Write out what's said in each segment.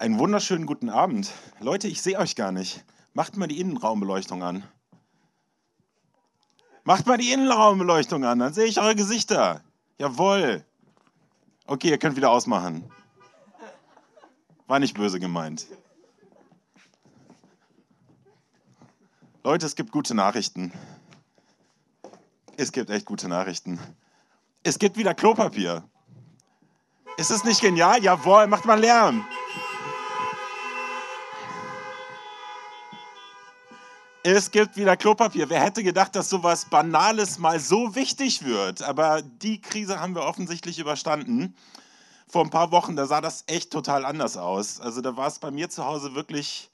Einen wunderschönen guten Abend. Leute, ich sehe euch gar nicht. Macht mal die Innenraumbeleuchtung an. Macht mal die Innenraumbeleuchtung an, dann sehe ich eure Gesichter. Jawohl. Okay, ihr könnt wieder ausmachen. War nicht böse gemeint. Leute, es gibt gute Nachrichten. Es gibt echt gute Nachrichten. Es gibt wieder Klopapier. Ist es nicht genial? Jawohl, macht mal Lärm. Es gibt wieder Klopapier. Wer hätte gedacht, dass sowas Banales mal so wichtig wird? Aber die Krise haben wir offensichtlich überstanden. Vor ein paar Wochen, da sah das echt total anders aus. Also da war es bei mir zu Hause wirklich,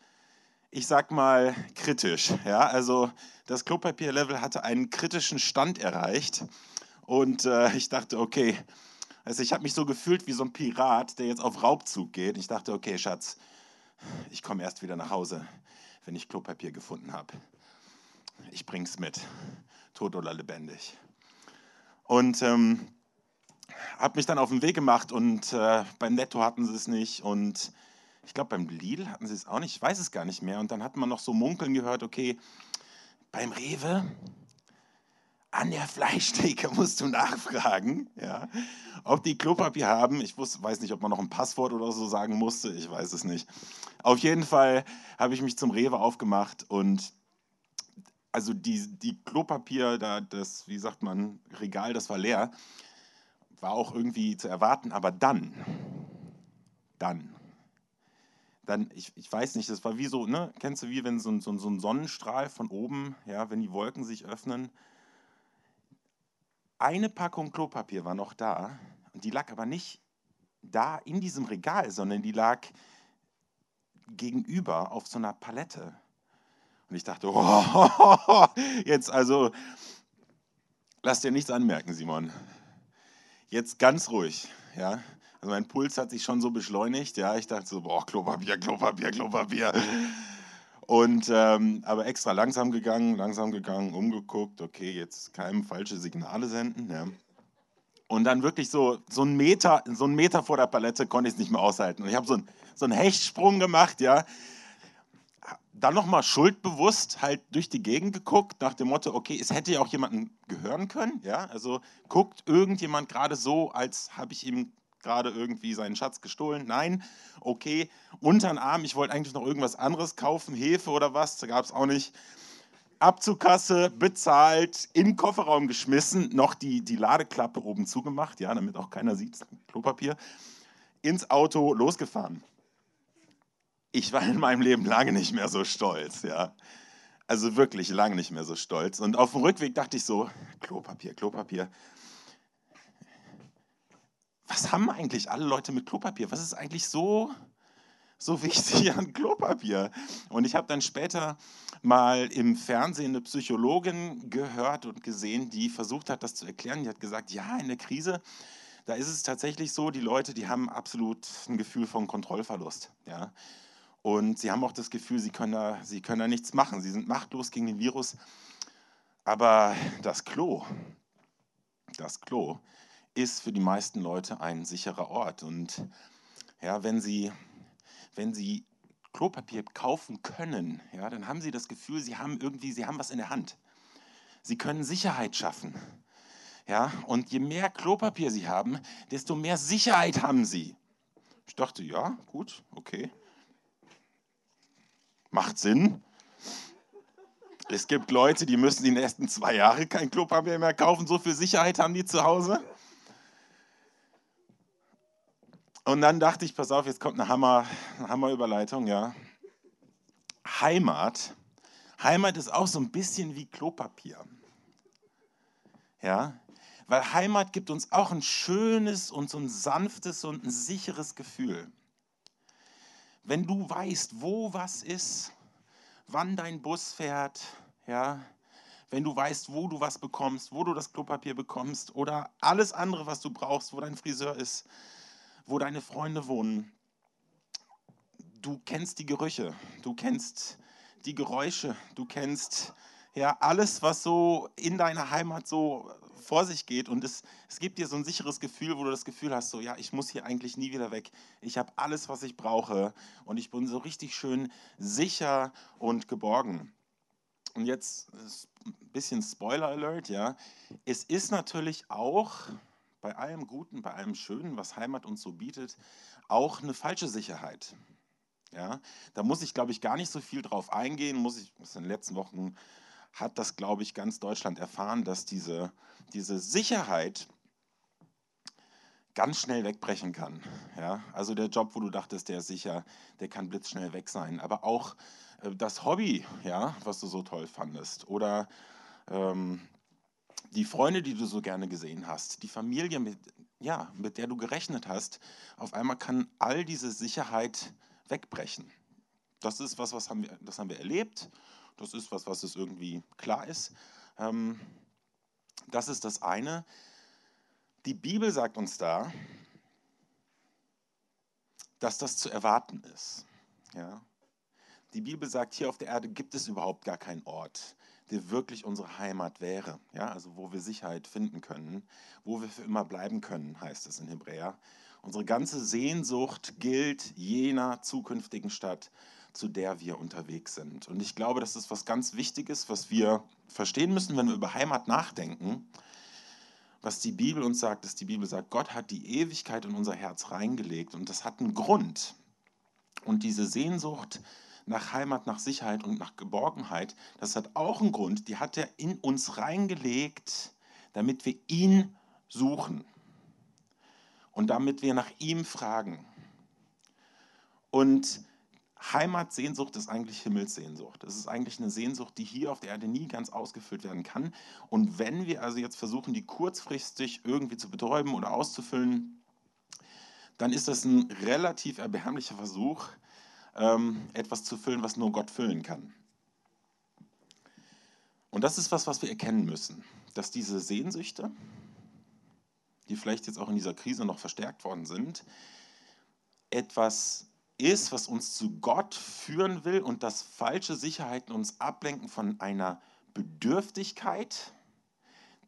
ich sag mal, kritisch. Ja, also das Klopapierlevel hatte einen kritischen Stand erreicht. Und äh, ich dachte, okay, also ich habe mich so gefühlt wie so ein Pirat, der jetzt auf Raubzug geht. Ich dachte, okay, Schatz, ich komme erst wieder nach Hause wenn ich Klopapier gefunden habe. Ich bring's mit, tot oder lebendig. Und ähm, habe mich dann auf den Weg gemacht und äh, beim Netto hatten sie es nicht und ich glaube beim Lidl hatten sie es auch nicht, ich weiß es gar nicht mehr. Und dann hat man noch so munkeln gehört, okay, beim Rewe, an der Fleischtheke musst du nachfragen, ja, ob die Klopapier haben. Ich wusste, weiß nicht, ob man noch ein Passwort oder so sagen musste, ich weiß es nicht. Auf jeden Fall habe ich mich zum Rewe aufgemacht und also die, die Klopapier, da, das, wie sagt man, Regal, das war leer, war auch irgendwie zu erwarten, aber dann, dann, dann, ich, ich weiß nicht, das war wie so, ne, kennst du wie wenn so, so, so ein Sonnenstrahl von oben, ja, wenn die Wolken sich öffnen, eine Packung Klopapier war noch da und die lag aber nicht da in diesem Regal, sondern die lag gegenüber auf so einer Palette. Und ich dachte, oh, jetzt also, lass dir nichts anmerken, Simon. Jetzt ganz ruhig, ja. Also mein Puls hat sich schon so beschleunigt, ja. Ich dachte so, boah, Klopapier, Klopapier, Klopapier. Und ähm, aber extra langsam gegangen, langsam gegangen, umgeguckt, okay, jetzt keinem falsche Signale senden. Ja. Und dann wirklich so, so einen Meter, so einen Meter vor der Palette konnte ich es nicht mehr aushalten. Und ich habe so, ein, so einen Hechtsprung gemacht, ja. Dann nochmal schuldbewusst halt durch die Gegend geguckt, nach dem Motto, okay, es hätte ja auch jemanden gehören können, ja. Also guckt irgendjemand gerade so, als habe ich ihm gerade irgendwie seinen Schatz gestohlen. Nein, okay, unter den Arm, ich wollte eigentlich noch irgendwas anderes kaufen, Hefe oder was, da gab es auch nicht. Abzugkasse, bezahlt, im Kofferraum geschmissen, noch die, die Ladeklappe oben zugemacht, ja, damit auch keiner sieht, Klopapier, ins Auto losgefahren. Ich war in meinem Leben lange nicht mehr so stolz, ja. Also wirklich lange nicht mehr so stolz. Und auf dem Rückweg dachte ich so, Klopapier, Klopapier was haben eigentlich alle Leute mit Klopapier? Was ist eigentlich so, so wichtig an Klopapier? Und ich habe dann später mal im Fernsehen eine Psychologin gehört und gesehen, die versucht hat, das zu erklären. Die hat gesagt, ja, in der Krise, da ist es tatsächlich so, die Leute, die haben absolut ein Gefühl von Kontrollverlust. Ja? Und sie haben auch das Gefühl, sie können, da, sie können da nichts machen. Sie sind machtlos gegen den Virus. Aber das Klo, das Klo, ist für die meisten Leute ein sicherer Ort. Und ja, wenn sie, wenn sie Klopapier kaufen können, ja, dann haben sie das Gefühl, sie haben irgendwie, sie haben was in der Hand. Sie können Sicherheit schaffen. Ja, und je mehr Klopapier sie haben, desto mehr Sicherheit haben sie. Ich dachte, ja, gut, okay. Macht Sinn. Es gibt Leute, die müssen die nächsten zwei Jahre kein Klopapier mehr kaufen. So viel Sicherheit haben die zu Hause. Und dann dachte ich, pass auf, jetzt kommt eine Hammer, eine Hammerüberleitung, ja. Heimat. Heimat ist auch so ein bisschen wie Klopapier. Ja, weil Heimat gibt uns auch ein schönes und so ein sanftes und ein sicheres Gefühl. Wenn du weißt, wo was ist, wann dein Bus fährt, ja, wenn du weißt, wo du was bekommst, wo du das Klopapier bekommst oder alles andere, was du brauchst, wo dein Friseur ist, wo deine Freunde wohnen. Du kennst die Gerüche, du kennst die Geräusche, du kennst ja alles, was so in deiner Heimat so vor sich geht und es, es gibt dir so ein sicheres Gefühl, wo du das Gefühl hast, so ja, ich muss hier eigentlich nie wieder weg. Ich habe alles, was ich brauche und ich bin so richtig schön sicher und geborgen. Und jetzt ein bisschen Spoiler Alert, ja. Es ist natürlich auch bei allem Guten, bei allem Schönen, was Heimat uns so bietet, auch eine falsche Sicherheit. Ja, da muss ich, glaube ich, gar nicht so viel drauf eingehen. Muss ich, in den letzten Wochen hat das, glaube ich, ganz Deutschland erfahren, dass diese, diese Sicherheit ganz schnell wegbrechen kann. Ja, also der Job, wo du dachtest, der ist sicher, der kann blitzschnell weg sein. Aber auch äh, das Hobby, ja, was du so toll fandest. Oder ähm, die Freunde, die du so gerne gesehen hast. Die Familie, mit, ja, mit der du gerechnet hast. Auf einmal kann all diese Sicherheit wegbrechen. Das ist was, was haben wir, das haben wir erlebt. Das ist was, was es irgendwie klar ist. Ähm, das ist das eine. Die Bibel sagt uns da, dass das zu erwarten ist. Ja? Die Bibel sagt, hier auf der Erde gibt es überhaupt gar keinen Ort, der wirklich unsere Heimat wäre. Ja? Also wo wir Sicherheit finden können, wo wir für immer bleiben können, heißt es in Hebräer. Unsere ganze Sehnsucht gilt jener zukünftigen Stadt, zu der wir unterwegs sind. Und ich glaube, das ist was ganz Wichtiges, was wir verstehen müssen, wenn wir über Heimat nachdenken. Was die Bibel uns sagt, ist, die Bibel sagt, Gott hat die Ewigkeit in unser Herz reingelegt und das hat einen Grund. Und diese Sehnsucht nach Heimat, nach Sicherheit und nach Geborgenheit, das hat auch einen Grund, die hat er in uns reingelegt, damit wir ihn suchen und damit wir nach ihm fragen. Und Heimatsehnsucht ist eigentlich Himmelssehnsucht. Es ist eigentlich eine Sehnsucht, die hier auf der Erde nie ganz ausgefüllt werden kann. Und wenn wir also jetzt versuchen, die kurzfristig irgendwie zu betäuben oder auszufüllen, dann ist das ein relativ erbärmlicher Versuch, ähm, etwas zu füllen, was nur Gott füllen kann. Und das ist was, was wir erkennen müssen, dass diese Sehnsüchte, die vielleicht jetzt auch in dieser Krise noch verstärkt worden sind, etwas ist, was uns zu Gott führen will und dass falsche Sicherheiten uns ablenken von einer Bedürftigkeit,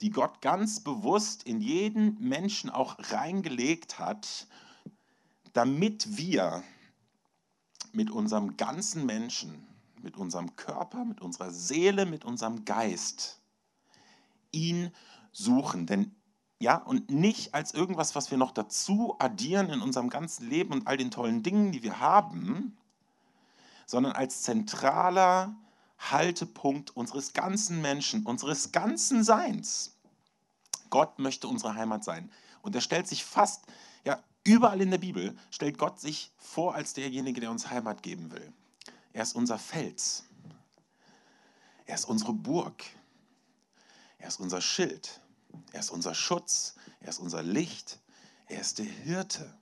die Gott ganz bewusst in jeden Menschen auch reingelegt hat, damit wir mit unserem ganzen Menschen, mit unserem Körper, mit unserer Seele, mit unserem Geist ihn suchen. Denn ja, und nicht als irgendwas, was wir noch dazu addieren in unserem ganzen Leben und all den tollen Dingen, die wir haben, sondern als zentraler Haltepunkt unseres ganzen Menschen, unseres ganzen Seins. Gott möchte unsere Heimat sein. Und er stellt sich fast, ja, überall in der Bibel, stellt Gott sich vor als derjenige, der uns Heimat geben will. Er ist unser Fels. Er ist unsere Burg. Er ist unser Schild. Er ist unser Schutz, er ist unser Licht, er ist der Hirte,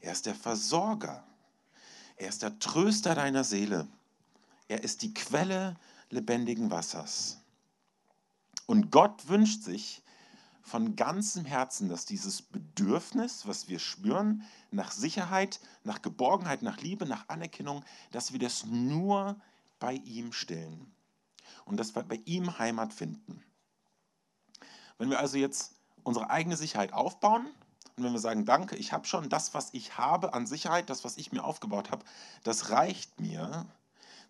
er ist der Versorger, er ist der Tröster deiner Seele, er ist die Quelle lebendigen Wassers. Und Gott wünscht sich von ganzem Herzen, dass dieses Bedürfnis, was wir spüren, nach Sicherheit, nach Geborgenheit, nach Liebe, nach Anerkennung, dass wir das nur bei ihm stillen und dass wir bei ihm Heimat finden. Wenn wir also jetzt unsere eigene Sicherheit aufbauen und wenn wir sagen, danke, ich habe schon das, was ich habe an Sicherheit, das, was ich mir aufgebaut habe, das reicht mir,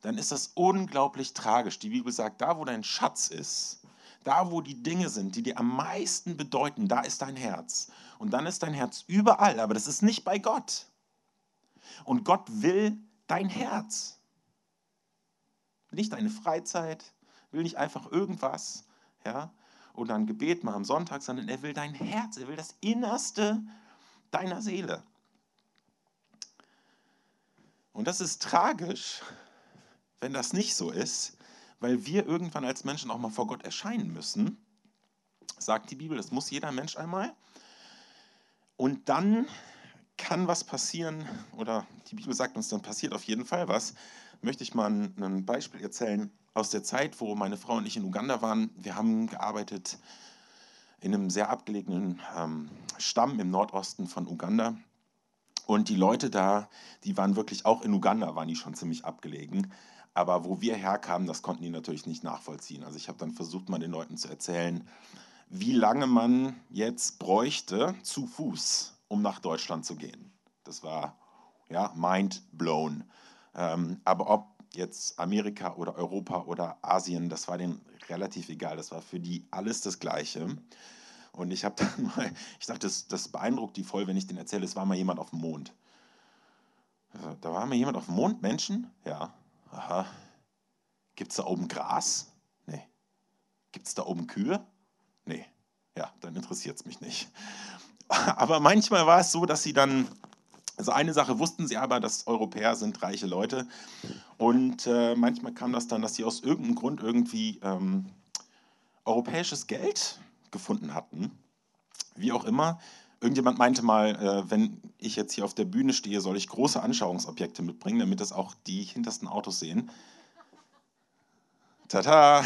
dann ist das unglaublich tragisch. Die Bibel sagt, da wo dein Schatz ist, da wo die Dinge sind, die dir am meisten bedeuten, da ist dein Herz. Und dann ist dein Herz überall, aber das ist nicht bei Gott. Und Gott will dein Herz. Nicht deine Freizeit, will nicht einfach irgendwas, ja, oder ein Gebet mal am Sonntag, sondern er will dein Herz, er will das Innerste deiner Seele. Und das ist tragisch, wenn das nicht so ist, weil wir irgendwann als Menschen auch mal vor Gott erscheinen müssen, sagt die Bibel, das muss jeder Mensch einmal. Und dann kann was passieren, oder die Bibel sagt uns, dann passiert auf jeden Fall was. Möchte ich mal ein Beispiel erzählen aus der Zeit, wo meine Frau und ich in Uganda waren. Wir haben gearbeitet in einem sehr abgelegenen ähm, Stamm im Nordosten von Uganda. Und die Leute da, die waren wirklich auch in Uganda, waren die schon ziemlich abgelegen. Aber wo wir herkamen, das konnten die natürlich nicht nachvollziehen. Also ich habe dann versucht, mal den Leuten zu erzählen, wie lange man jetzt bräuchte zu Fuß, um nach Deutschland zu gehen. Das war ja mind blown. Ähm, aber ob jetzt Amerika oder Europa oder Asien, das war denen relativ egal. Das war für die alles das Gleiche. Und ich habe dann mal, ich dachte, das, das beeindruckt die voll, wenn ich den erzähle, es war mal jemand auf dem Mond. Also, da war mal jemand auf dem Mond, Menschen? Ja. Aha. Gibt es da oben Gras? Nee. Gibt es da oben Kühe? Nee. Ja, dann interessiert es mich nicht. Aber manchmal war es so, dass sie dann also eine Sache wussten sie aber, dass Europäer sind reiche Leute. Und äh, manchmal kam das dann, dass sie aus irgendeinem Grund irgendwie ähm, europäisches Geld gefunden hatten. Wie auch immer. Irgendjemand meinte mal, äh, wenn ich jetzt hier auf der Bühne stehe, soll ich große Anschauungsobjekte mitbringen, damit das auch die hintersten Autos sehen. Tata!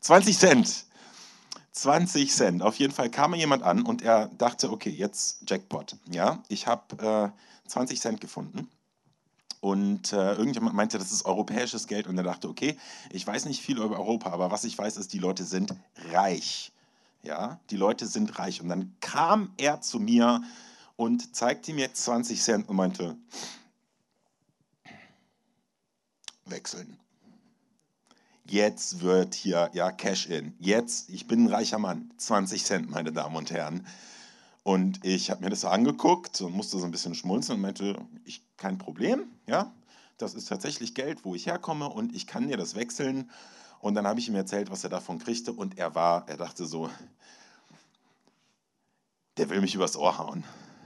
20 Cent. 20 Cent. Auf jeden Fall kam mir jemand an und er dachte, okay, jetzt Jackpot. Ja, ich habe äh, 20 Cent gefunden. Und äh, irgendjemand meinte, das ist europäisches Geld. Und er dachte, okay, ich weiß nicht viel über Europa, aber was ich weiß, ist, die Leute sind reich. Ja, die Leute sind reich. Und dann kam er zu mir und zeigte mir 20 Cent und meinte, wechseln jetzt wird hier ja Cash in. Jetzt, ich bin ein reicher Mann, 20 Cent, meine Damen und Herren. Und ich habe mir das so angeguckt und musste so ein bisschen schmunzeln und meinte, ich, kein Problem, ja, das ist tatsächlich Geld, wo ich herkomme und ich kann dir das wechseln. Und dann habe ich ihm erzählt, was er davon kriegte und er war, er dachte so, der will mich übers Ohr hauen,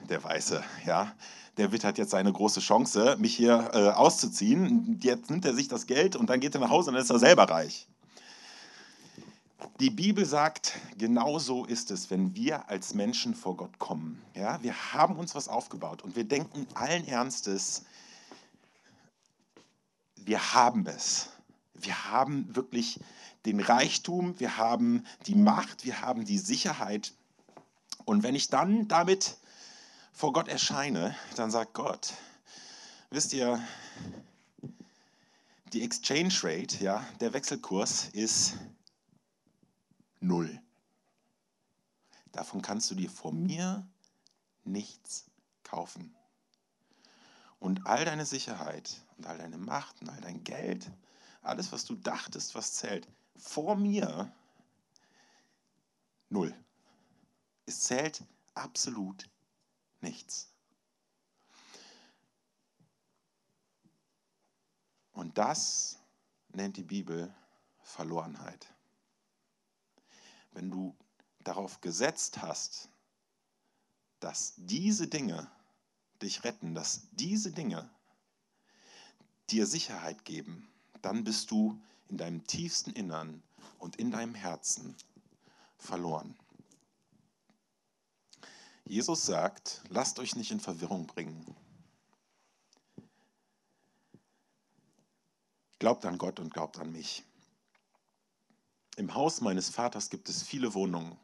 der Weiße, ja der Witt hat jetzt seine große Chance, mich hier äh, auszuziehen. Jetzt nimmt er sich das Geld und dann geht er nach Hause und dann ist er selber reich. Die Bibel sagt, genau so ist es, wenn wir als Menschen vor Gott kommen. Ja, wir haben uns was aufgebaut und wir denken allen Ernstes, wir haben es. Wir haben wirklich den Reichtum, wir haben die Macht, wir haben die Sicherheit. Und wenn ich dann damit vor Gott erscheine, dann sagt Gott, wisst ihr, die Exchange Rate, ja, der Wechselkurs ist null. Davon kannst du dir von mir nichts kaufen. Und all deine Sicherheit und all deine Macht und all dein Geld, alles, was du dachtest, was zählt, vor mir null. Es zählt absolut nichts. Und das nennt die Bibel Verlorenheit. Wenn du darauf gesetzt hast, dass diese Dinge dich retten, dass diese Dinge dir Sicherheit geben, dann bist du in deinem tiefsten Innern und in deinem Herzen verloren. Jesus sagt, lasst euch nicht in Verwirrung bringen. Glaubt an Gott und glaubt an mich. Im Haus meines Vaters gibt es viele Wohnungen.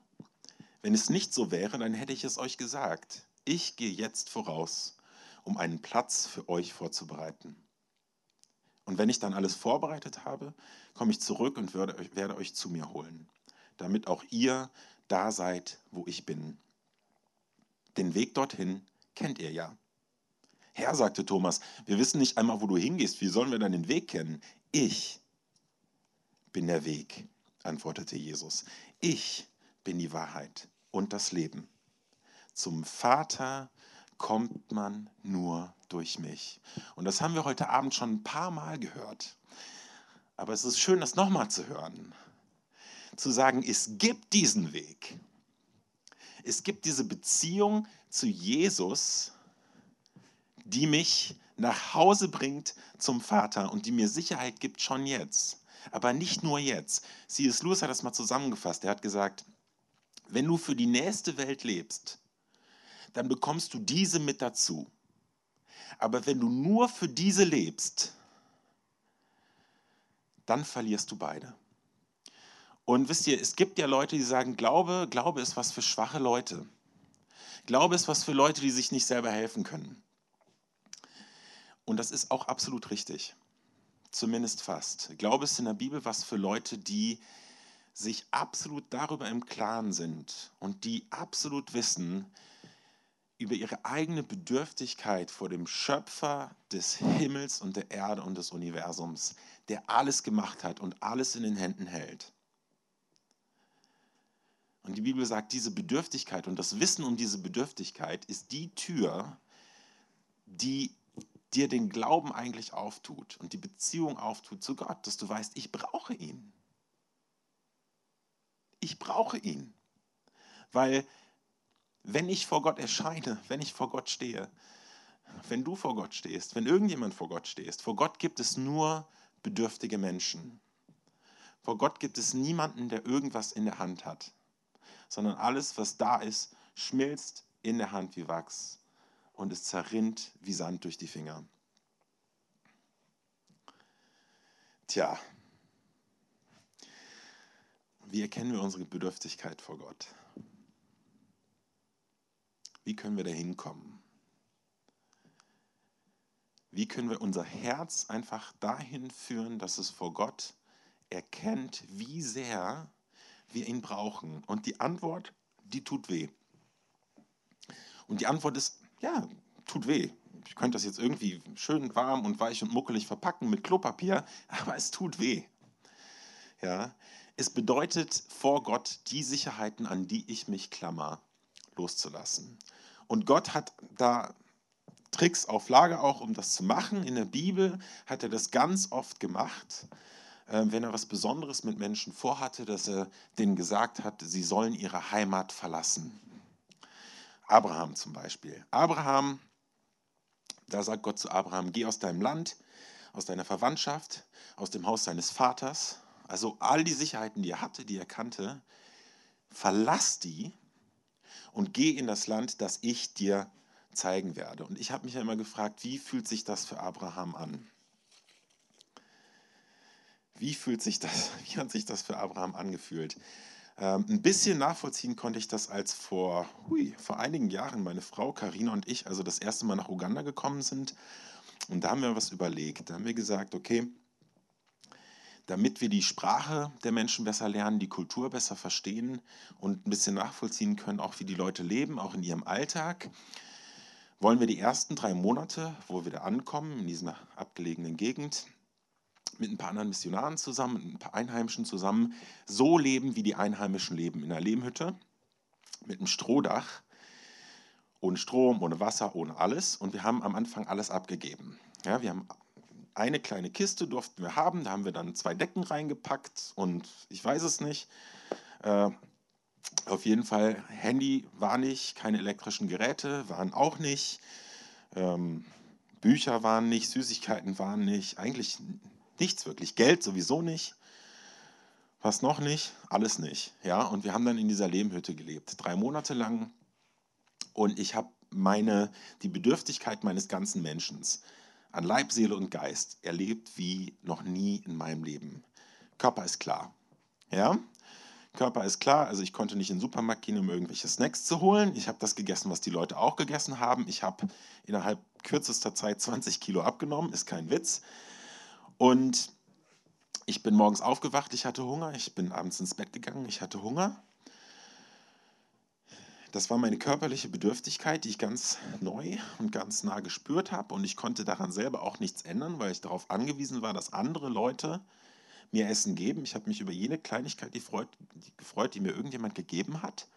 Wenn es nicht so wäre, dann hätte ich es euch gesagt. Ich gehe jetzt voraus, um einen Platz für euch vorzubereiten. Und wenn ich dann alles vorbereitet habe, komme ich zurück und werde, werde euch zu mir holen, damit auch ihr da seid, wo ich bin. Den Weg dorthin kennt ihr ja. Herr, sagte Thomas, wir wissen nicht einmal, wo du hingehst. Wie sollen wir dann den Weg kennen? Ich bin der Weg, antwortete Jesus. Ich bin die Wahrheit und das Leben. Zum Vater kommt man nur durch mich. Und das haben wir heute Abend schon ein paar Mal gehört. Aber es ist schön, das nochmal zu hören. Zu sagen, es gibt diesen Weg. Es gibt diese Beziehung zu Jesus, die mich nach Hause bringt zum Vater und die mir Sicherheit gibt schon jetzt. Aber nicht nur jetzt. C.S. Lewis hat das mal zusammengefasst. Er hat gesagt, wenn du für die nächste Welt lebst, dann bekommst du diese mit dazu. Aber wenn du nur für diese lebst, dann verlierst du beide. Und wisst ihr, es gibt ja Leute, die sagen, Glaube, Glaube ist was für schwache Leute. Glaube ist was für Leute, die sich nicht selber helfen können. Und das ist auch absolut richtig. Zumindest fast. Glaube ist in der Bibel was für Leute, die sich absolut darüber im Klaren sind und die absolut wissen über ihre eigene Bedürftigkeit vor dem Schöpfer des Himmels und der Erde und des Universums, der alles gemacht hat und alles in den Händen hält. Und die Bibel sagt, diese Bedürftigkeit und das Wissen um diese Bedürftigkeit ist die Tür, die dir den Glauben eigentlich auftut und die Beziehung auftut zu Gott, dass du weißt, ich brauche ihn. Ich brauche ihn. Weil wenn ich vor Gott erscheine, wenn ich vor Gott stehe, wenn du vor Gott stehst, wenn irgendjemand vor Gott stehst, vor Gott gibt es nur bedürftige Menschen. Vor Gott gibt es niemanden, der irgendwas in der Hand hat, sondern alles, was da ist, schmilzt in der Hand wie Wachs und es zerrinnt wie Sand durch die Finger. Tja, wie erkennen wir unsere Bedürftigkeit vor Gott? Wie können wir da hinkommen? Wie können wir unser Herz einfach dahin führen, dass es vor Gott erkennt, wie sehr wir ihn brauchen? Und die Antwort, die tut weh. Und die Antwort ist, ja, tut weh. Ich könnte das jetzt irgendwie schön warm und weich und muckelig verpacken mit Klopapier, aber es tut weh. Ja, es bedeutet vor Gott die Sicherheiten, an die ich mich klammer, loszulassen. Und Gott hat da Tricks auf Lager auch, um das zu machen. In der Bibel hat er das ganz oft gemacht, äh, wenn er was Besonderes mit Menschen vorhatte, dass er denen gesagt hat, sie sollen ihre Heimat verlassen. Abraham zum Beispiel. Abraham, da sagt Gott zu Abraham, geh aus deinem Land, aus deiner Verwandtschaft, aus dem Haus deines Vaters, also all die Sicherheiten, die er hatte, die er kannte, verlass die und geh in das Land, das ich dir zeigen werde. Und ich habe mich ja immer gefragt, wie fühlt sich das für Abraham an? Wie fühlt sich das, wie hat sich das für Abraham angefühlt? Ähm, ein bisschen nachvollziehen konnte ich das, als vor, hui, vor einigen Jahren meine Frau Karina und ich also das erste Mal nach Uganda gekommen sind. Und da haben wir was überlegt. Da haben wir gesagt, okay, damit wir die Sprache der Menschen besser lernen, die Kultur besser verstehen und ein bisschen nachvollziehen können, auch wie die Leute leben, auch in ihrem Alltag, wollen wir die ersten drei Monate, wo wir da ankommen, in dieser abgelegenen Gegend, mit ein paar anderen Missionaren zusammen, mit ein paar Einheimischen zusammen, so leben, wie die Einheimischen leben, in einer Lehmhütte, mit einem Strohdach, ohne Strom, ohne Wasser, ohne alles. Und wir haben am Anfang alles abgegeben. Ja, wir haben eine kleine Kiste durften wir haben, da haben wir dann zwei Decken reingepackt und ich weiß es nicht. Äh, auf jeden Fall, Handy war nicht, keine elektrischen Geräte waren auch nicht, ähm, Bücher waren nicht, Süßigkeiten waren nicht, eigentlich nichts wirklich, Geld sowieso nicht. Was noch nicht? Alles nicht. Ja, und wir haben dann in dieser Lehmhütte gelebt, drei Monate lang. Und ich habe meine, die Bedürftigkeit meines ganzen Menschen an Leib, Seele und Geist erlebt wie noch nie in meinem Leben. Körper ist klar. Ja? Körper ist klar, also ich konnte nicht in den Supermarkt gehen, um irgendwelche Snacks zu holen. Ich habe das gegessen, was die Leute auch gegessen haben. Ich habe innerhalb kürzester Zeit 20 Kilo abgenommen, ist kein Witz. Und ich bin morgens aufgewacht, ich hatte Hunger. Ich bin abends ins Bett gegangen, ich hatte Hunger. Das war meine körperliche Bedürftigkeit, die ich ganz neu und ganz nah gespürt habe. Und ich konnte daran selber auch nichts ändern, weil ich darauf angewiesen war, dass andere Leute mir Essen geben. Ich habe mich über jede Kleinigkeit gefreut, die mir irgendjemand gegeben hat.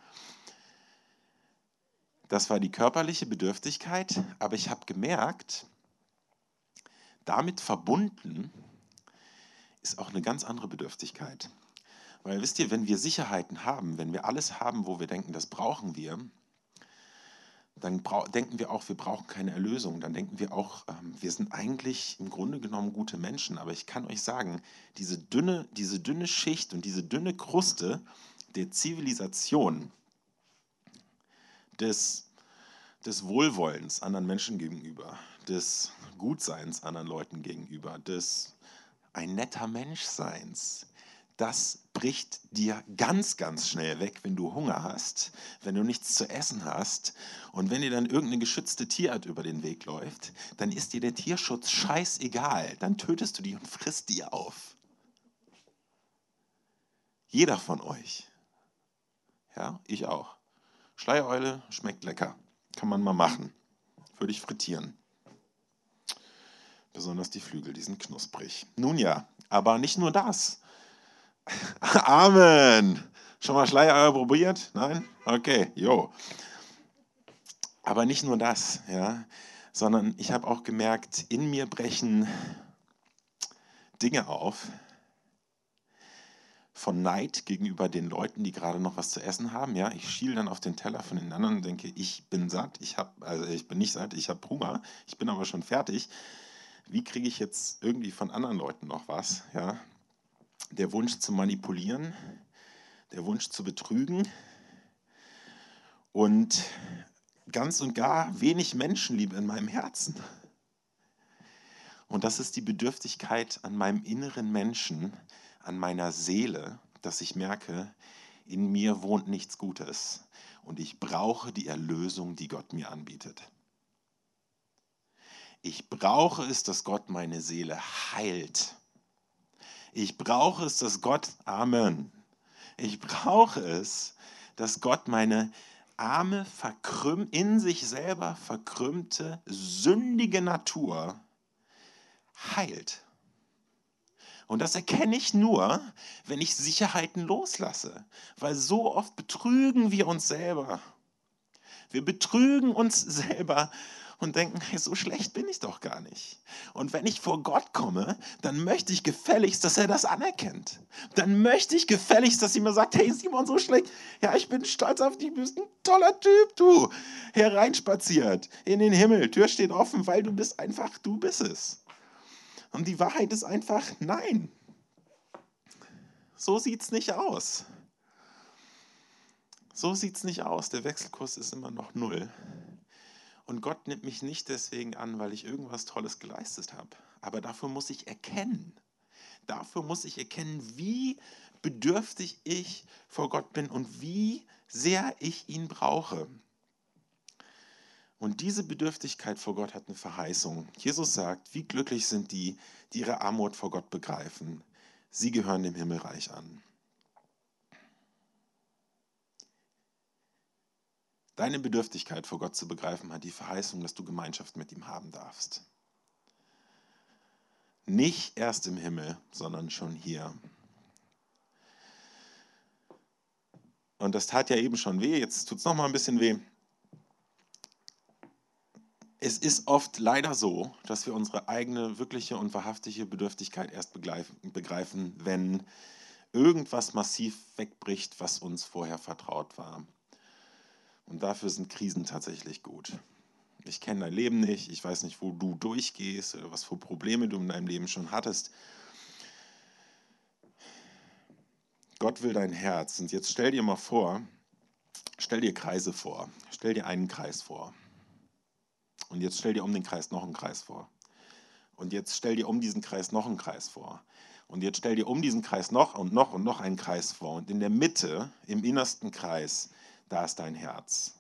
Das war die körperliche Bedürftigkeit, aber ich habe gemerkt, damit verbunden ist auch eine ganz andere Bedürftigkeit. Weil wisst ihr, wenn wir Sicherheiten haben, wenn wir alles haben, wo wir denken, das brauchen wir, dann denken wir auch, wir brauchen keine Erlösung. Dann denken wir auch, ähm, wir sind eigentlich im Grunde genommen gute Menschen. Aber ich kann euch sagen, diese dünne, diese dünne Schicht und diese dünne Kruste der Zivilisation, des, des Wohlwollens anderen Menschen gegenüber, des Gutseins anderen Leuten gegenüber, des ein netter Menschseins, das bricht dir ganz, ganz schnell weg, wenn du Hunger hast, wenn du nichts zu essen hast und wenn dir dann irgendeine geschützte Tierart über den Weg läuft, dann ist dir der Tierschutz scheißegal. Dann tötest du die und frisst die auf. Jeder von euch. Ja, ich auch. Schleiereule schmeckt lecker. Kann man mal machen. Würde ich frittieren. Besonders die Flügel, die sind knusprig. Nun ja, aber nicht nur das. Amen. Schon mal Schleiereier probiert? Nein? Okay, jo. Aber nicht nur das, ja, sondern ich habe auch gemerkt, in mir brechen Dinge auf von Neid gegenüber den Leuten, die gerade noch was zu essen haben. Ja, ich schiele dann auf den Teller von den anderen und denke, ich bin satt, ich habe, also ich bin nicht satt, ich habe Hunger, ich bin aber schon fertig. Wie kriege ich jetzt irgendwie von anderen Leuten noch was? Ja, der Wunsch zu manipulieren, der Wunsch zu betrügen und ganz und gar wenig Menschenliebe in meinem Herzen. Und das ist die Bedürftigkeit an meinem inneren Menschen, an meiner Seele, dass ich merke, in mir wohnt nichts Gutes und ich brauche die Erlösung, die Gott mir anbietet. Ich brauche es, dass Gott meine Seele heilt. Ich brauche es, dass Gott, Amen, ich brauche es, dass Gott meine arme, verkrümmt, in sich selber verkrümmte, sündige Natur heilt. Und das erkenne ich nur, wenn ich Sicherheiten loslasse, weil so oft betrügen wir uns selber. Wir betrügen uns selber und denken, hey, so schlecht bin ich doch gar nicht. Und wenn ich vor Gott komme, dann möchte ich gefälligst, dass er das anerkennt. Dann möchte ich gefälligst, dass mir sagt, hey Simon, so schlecht. Ja, ich bin stolz auf dich, du bist ein toller Typ, du. Hereinspaziert in den Himmel, Tür steht offen, weil du bist einfach, du bist es. Und die Wahrheit ist einfach, nein. So sieht es nicht aus. So sieht es nicht aus. Der Wechselkurs ist immer noch null. Und Gott nimmt mich nicht deswegen an, weil ich irgendwas Tolles geleistet habe. Aber dafür muss ich erkennen. Dafür muss ich erkennen, wie bedürftig ich vor Gott bin und wie sehr ich ihn brauche. Und diese Bedürftigkeit vor Gott hat eine Verheißung. Jesus sagt, wie glücklich sind die, die ihre Armut vor Gott begreifen. Sie gehören dem Himmelreich an. Deine Bedürftigkeit vor Gott zu begreifen hat die Verheißung, dass du Gemeinschaft mit ihm haben darfst. Nicht erst im Himmel, sondern schon hier. Und das tat ja eben schon weh, jetzt tut es noch mal ein bisschen weh. Es ist oft leider so, dass wir unsere eigene wirkliche und wahrhaftige Bedürftigkeit erst begreifen, wenn irgendwas massiv wegbricht, was uns vorher vertraut war. Und dafür sind Krisen tatsächlich gut. Ich kenne dein Leben nicht, ich weiß nicht, wo du durchgehst oder was für Probleme du in deinem Leben schon hattest. Gott will dein Herz. Und jetzt stell dir mal vor, stell dir Kreise vor. Stell dir einen Kreis vor. Und jetzt stell dir um den Kreis noch einen Kreis vor. Und jetzt stell dir um diesen Kreis noch einen Kreis vor. Und jetzt stell dir um diesen Kreis noch und noch und noch einen Kreis vor. Und in der Mitte, im innersten Kreis, da ist dein Herz.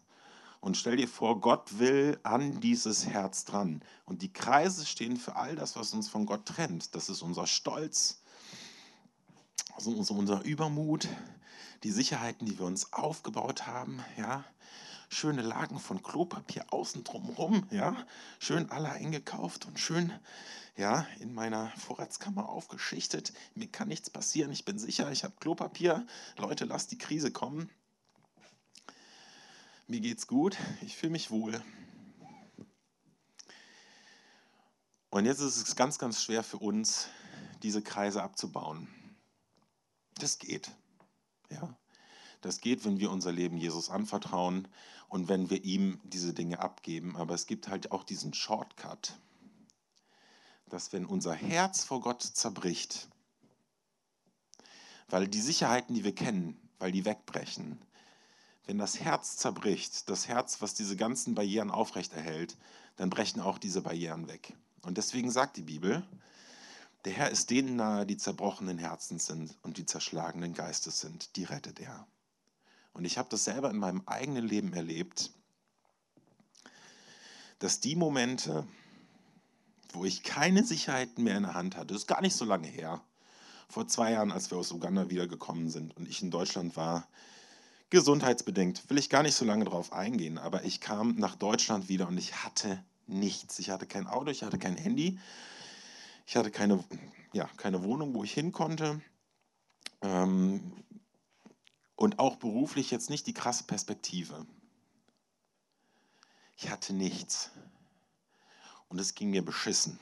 Und stell dir vor, Gott will an dieses Herz dran. Und die Kreise stehen für all das, was uns von Gott trennt. Das ist unser Stolz, also unser Übermut, die Sicherheiten, die wir uns aufgebaut haben, ja. Schöne Lagen von Klopapier außen drumherum, ja. Schön alle eingekauft und schön, ja, in meiner Vorratskammer aufgeschichtet. Mir kann nichts passieren, ich bin sicher, ich habe Klopapier. Leute, lasst die Krise kommen mir geht's gut, ich fühle mich wohl. Und jetzt ist es ganz, ganz schwer für uns, diese Kreise abzubauen. Das geht. Ja. Das geht, wenn wir unser Leben Jesus anvertrauen und wenn wir ihm diese Dinge abgeben. Aber es gibt halt auch diesen Shortcut, dass wenn unser Herz vor Gott zerbricht, weil die Sicherheiten, die wir kennen, weil die wegbrechen, wenn das Herz zerbricht, das Herz, was diese ganzen Barrieren aufrechterhält, dann brechen auch diese Barrieren weg. Und deswegen sagt die Bibel, der Herr ist denen nahe, die zerbrochenen Herzens sind und die zerschlagenen Geistes sind, die rettet er. Und ich habe das selber in meinem eigenen Leben erlebt, dass die Momente, wo ich keine Sicherheiten mehr in der Hand hatte, das ist gar nicht so lange her, vor zwei Jahren, als wir aus Uganda wiedergekommen sind und ich in Deutschland war, gesundheitsbedingt, will ich gar nicht so lange drauf eingehen, aber ich kam nach Deutschland wieder und ich hatte nichts. Ich hatte kein Auto, ich hatte kein Handy, ich hatte keine, ja, keine Wohnung, wo ich hin konnte. Ähm, und auch beruflich jetzt nicht die krasse Perspektive. Ich hatte nichts. Und es ging mir beschissen.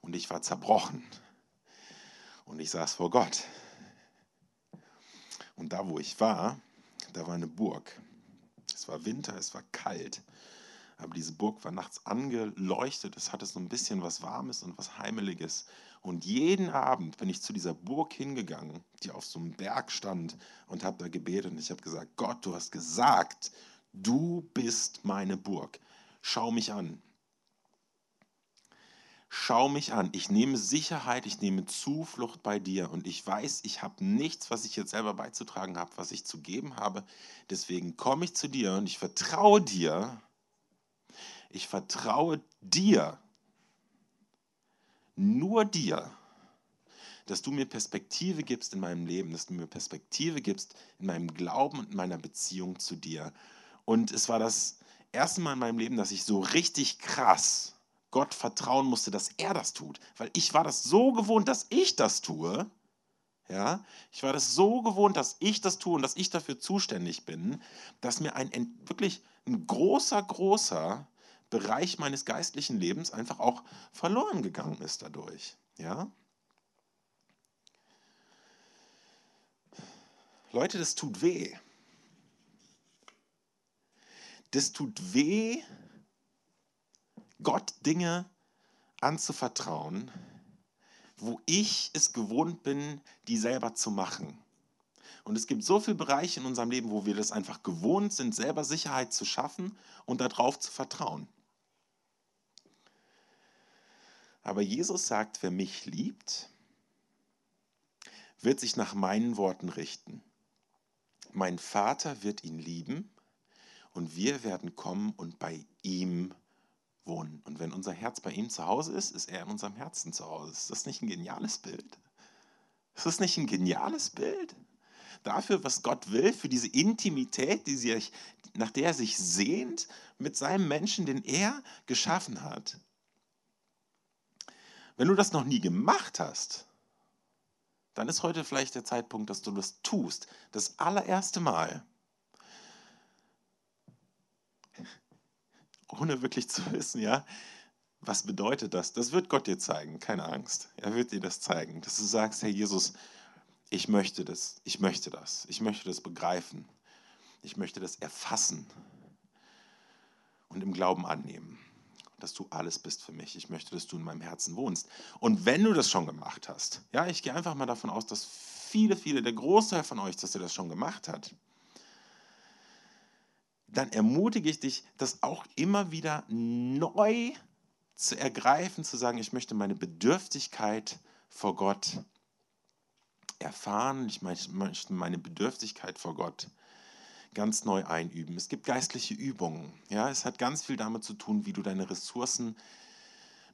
Und ich war zerbrochen. Und ich saß vor Gott. Und da, wo ich war, da war eine Burg. Es war Winter, es war kalt. Aber diese Burg war nachts angeleuchtet. Es hatte so ein bisschen was Warmes und was Heimeliges. Und jeden Abend bin ich zu dieser Burg hingegangen, die auf so einem Berg stand, und habe da gebetet. Und ich habe gesagt: Gott, du hast gesagt, du bist meine Burg. Schau mich an. Schau mich an. Ich nehme Sicherheit, ich nehme Zuflucht bei dir. Und ich weiß, ich habe nichts, was ich jetzt selber beizutragen habe, was ich zu geben habe. Deswegen komme ich zu dir und ich vertraue dir ich vertraue dir, nur dir, dass du mir Perspektive gibst in meinem Leben, dass du mir Perspektive gibst in meinem Glauben und in meiner Beziehung zu dir. Und es war das erste Mal in meinem Leben, dass ich so richtig krass Gott vertrauen musste, dass er das tut. Weil ich war das so gewohnt, dass ich das tue. Ja, ich war das so gewohnt, dass ich das tue und dass ich dafür zuständig bin, dass mir ein wirklich ein großer, großer Bereich meines geistlichen Lebens einfach auch verloren gegangen ist dadurch. Ja? Leute, das tut weh. Das tut weh, Gott Dinge anzuvertrauen, wo ich es gewohnt bin, die selber zu machen. Und es gibt so viele Bereiche in unserem Leben, wo wir das einfach gewohnt sind, selber Sicherheit zu schaffen und darauf zu vertrauen. Aber Jesus sagt, wer mich liebt, wird sich nach meinen Worten richten. Mein Vater wird ihn lieben und wir werden kommen und bei ihm wohnen. Und wenn unser Herz bei ihm zu Hause ist, ist er in unserem Herzen zu Hause. Ist das nicht ein geniales Bild? Ist das nicht ein geniales Bild? Dafür, was Gott will, für diese Intimität, die sich, nach der er sich sehnt mit seinem Menschen, den er geschaffen hat. Wenn du das noch nie gemacht hast, dann ist heute vielleicht der Zeitpunkt, dass du das tust. Das allererste Mal. Ohne wirklich zu wissen, ja, was bedeutet das? Das wird Gott dir zeigen, keine Angst. Er wird dir das zeigen, dass du sagst, Herr Jesus, ich möchte das, ich möchte das, ich möchte das begreifen, ich möchte das erfassen und im Glauben annehmen dass du alles bist für mich. Ich möchte, dass du in meinem Herzen wohnst. Und wenn du das schon gemacht hast, ja, ich gehe einfach mal davon aus, dass viele, viele, der Großteil von euch, dass ihr das schon gemacht hat, dann ermutige ich dich, das auch immer wieder neu zu ergreifen, zu sagen, ich möchte meine Bedürftigkeit vor Gott erfahren, ich möchte meine Bedürftigkeit vor Gott ganz neu einüben. Es gibt geistliche Übungen. Ja, es hat ganz viel damit zu tun, wie du deine Ressourcen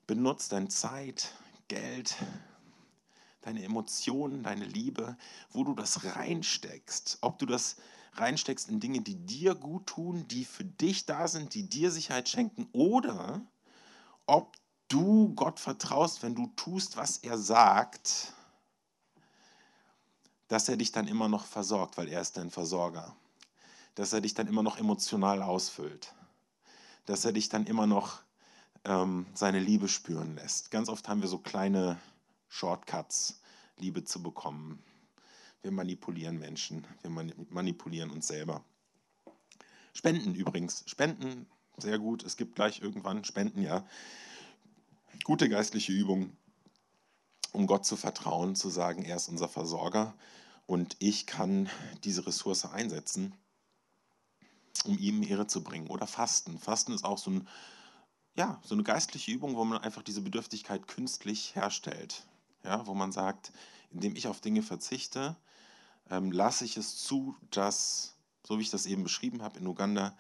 benutzt, deine Zeit, Geld, deine Emotionen, deine Liebe, wo du das reinsteckst. Ob du das reinsteckst in Dinge, die dir gut tun, die für dich da sind, die dir Sicherheit schenken, oder ob du Gott vertraust, wenn du tust, was er sagt, dass er dich dann immer noch versorgt, weil er ist dein Versorger dass er dich dann immer noch emotional ausfüllt, dass er dich dann immer noch ähm, seine Liebe spüren lässt. Ganz oft haben wir so kleine Shortcuts, Liebe zu bekommen. Wir manipulieren Menschen, wir manipulieren uns selber. Spenden übrigens, Spenden, sehr gut. Es gibt gleich irgendwann Spenden, ja. Gute geistliche Übung, um Gott zu vertrauen, zu sagen, er ist unser Versorger und ich kann diese Ressource einsetzen um ihm Ehre zu bringen. Oder Fasten. Fasten ist auch so, ein, ja, so eine geistliche Übung, wo man einfach diese Bedürftigkeit künstlich herstellt. Ja, wo man sagt, indem ich auf Dinge verzichte, ähm, lasse ich es zu, dass, so wie ich das eben beschrieben habe in Uganda,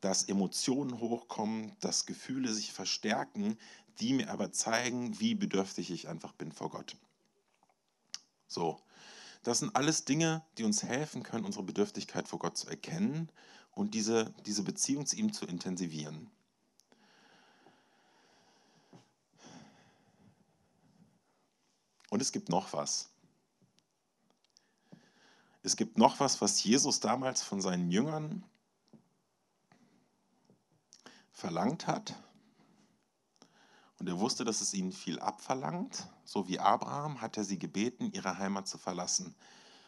dass Emotionen hochkommen, dass Gefühle sich verstärken, die mir aber zeigen, wie bedürftig ich einfach bin vor Gott. So, das sind alles Dinge, die uns helfen können, unsere Bedürftigkeit vor Gott zu erkennen und diese, diese Beziehung zu ihm zu intensivieren. Und es gibt noch was. Es gibt noch was, was Jesus damals von seinen Jüngern verlangt hat. Und er wusste, dass es ihnen viel abverlangt. So wie Abraham hat er sie gebeten, ihre Heimat zu verlassen.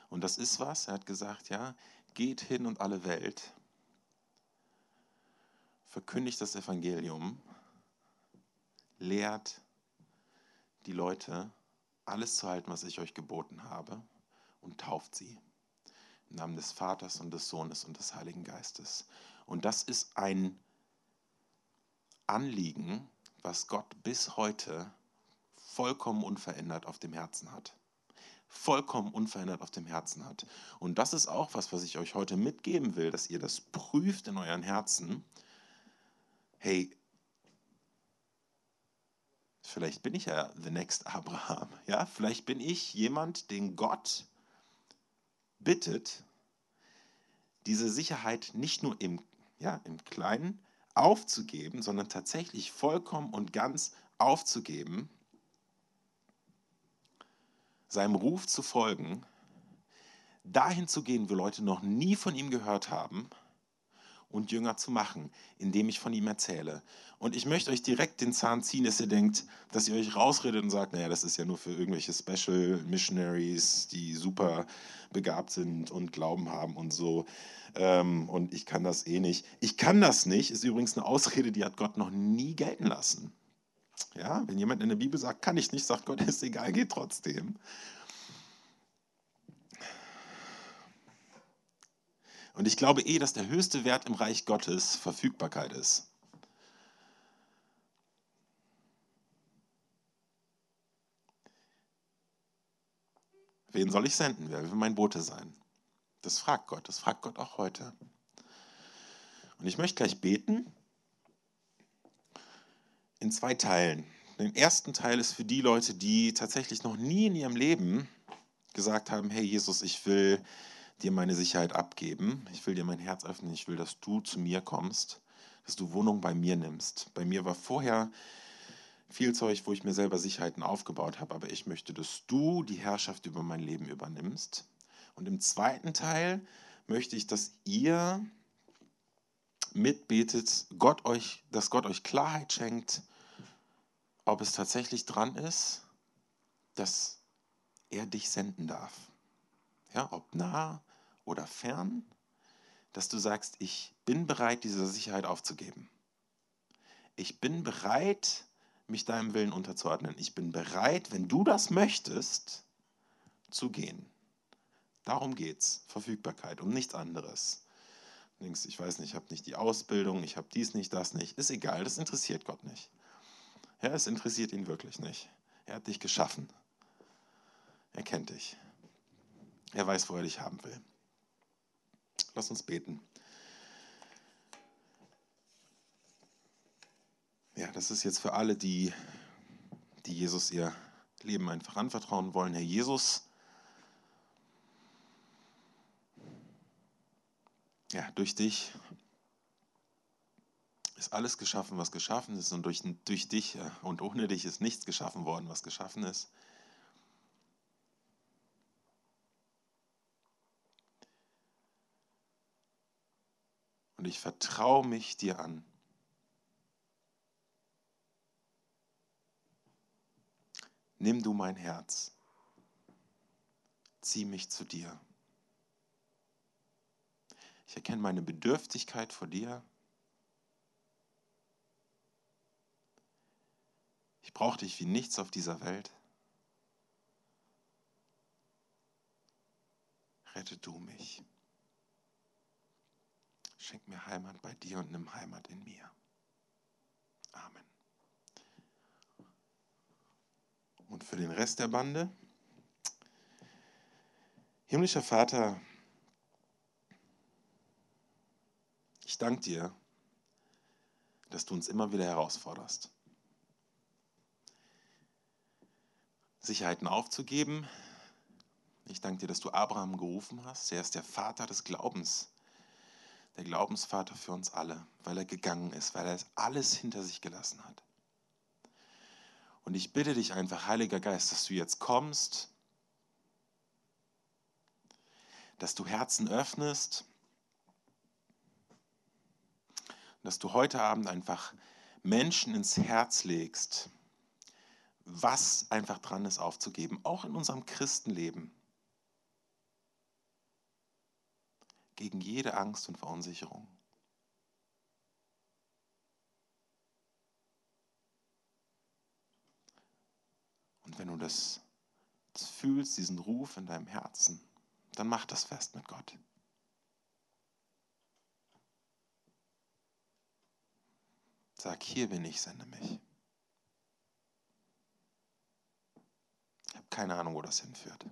Und das ist was. Er hat gesagt, ja, geht hin und alle Welt, verkündigt das Evangelium, lehrt die Leute, alles zu halten, was ich euch geboten habe, und tauft sie. Namen des Vaters und des Sohnes und des Heiligen Geistes. Und das ist ein Anliegen, was Gott bis heute vollkommen unverändert auf dem Herzen hat. Vollkommen unverändert auf dem Herzen hat. Und das ist auch was, was ich euch heute mitgeben will, dass ihr das prüft in euren Herzen. Hey, vielleicht bin ich ja the next Abraham. Ja, vielleicht bin ich jemand, den Gott bittet, diese Sicherheit nicht nur im, ja, im Kleinen aufzugeben, sondern tatsächlich vollkommen und ganz aufzugeben, seinem Ruf zu folgen, dahin zu gehen, wo Leute noch nie von ihm gehört haben und Jünger zu machen, indem ich von ihm erzähle. Und ich möchte euch direkt den Zahn ziehen, dass ihr denkt, dass ihr euch rausredet und sagt, naja, das ist ja nur für irgendwelche Special Missionaries, die super begabt sind und Glauben haben und so. Ähm, und ich kann das eh nicht. Ich kann das nicht, ist übrigens eine Ausrede, die hat Gott noch nie gelten lassen. Ja, wenn jemand in der Bibel sagt, kann ich nicht, sagt Gott, ist egal, geht trotzdem. Und ich glaube eh, dass der höchste Wert im Reich Gottes Verfügbarkeit ist. Wen soll ich senden? Wer will mein Bote sein? Das fragt Gott, das fragt Gott auch heute. Und ich möchte gleich beten in zwei Teilen. Den ersten Teil ist für die Leute, die tatsächlich noch nie in ihrem Leben gesagt haben, hey Jesus, ich will dir meine Sicherheit abgeben. Ich will dir mein Herz öffnen. Ich will, dass du zu mir kommst, dass du Wohnung bei mir nimmst. Bei mir war vorher viel Zeug, wo ich mir selber Sicherheiten aufgebaut habe, aber ich möchte, dass du die Herrschaft über mein Leben übernimmst. Und im zweiten Teil möchte ich, dass ihr mitbetet, Gott euch, dass Gott euch Klarheit schenkt, ob es tatsächlich dran ist, dass er dich senden darf ja, ob nah oder fern, dass du sagst, ich bin bereit, diese Sicherheit aufzugeben. Ich bin bereit, mich deinem Willen unterzuordnen. Ich bin bereit, wenn du das möchtest, zu gehen. Darum geht es. Verfügbarkeit, um nichts anderes. Denkst, ich weiß nicht, ich habe nicht die Ausbildung, ich habe dies nicht, das nicht. Ist egal, das interessiert Gott nicht. Ja, es interessiert ihn wirklich nicht. Er hat dich geschaffen. Er kennt dich. Er weiß, wo er dich haben will. Lass uns beten. Ja, das ist jetzt für alle, die, die Jesus ihr Leben einfach anvertrauen wollen. Herr Jesus, ja, durch dich ist alles geschaffen, was geschaffen ist. Und durch, durch dich und ohne dich ist nichts geschaffen worden, was geschaffen ist. Und ich vertraue mich dir an. Nimm du mein Herz, zieh mich zu dir. Ich erkenne meine Bedürftigkeit vor dir. Ich brauche dich wie nichts auf dieser Welt. Rette du mich. Schenk mir Heimat bei dir und nimm Heimat in mir. Amen. Und für den Rest der Bande, himmlischer Vater, ich danke dir, dass du uns immer wieder herausforderst. Sicherheiten aufzugeben, Ich danke dir, dass du Abraham gerufen hast. Er ist der Vater des Glaubens. Der Glaubensvater für uns alle, weil er gegangen ist, weil er alles hinter sich gelassen hat. Und ich bitte dich einfach, Heiliger Geist, dass du jetzt kommst, dass du Herzen öffnest, dass du heute Abend einfach Menschen ins Herz legst, was einfach dran ist aufzugeben, auch in unserem Christenleben. Gegen jede Angst und Verunsicherung. Und wenn du das, fühlst, diesen Ruf in deinem Herzen, dann mach das fest mit Gott. Sag, hier bin ich, sende mich. Ich habe keine Ahnung, wo das hinführt.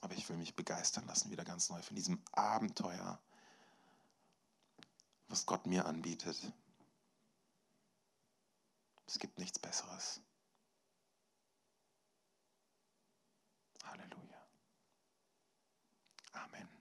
Aber ich will mich begeistern lassen, wieder ganz neu von diesem Abenteuer, was Gott mir anbietet. Es gibt nichts Besseres. Halleluja. Amen.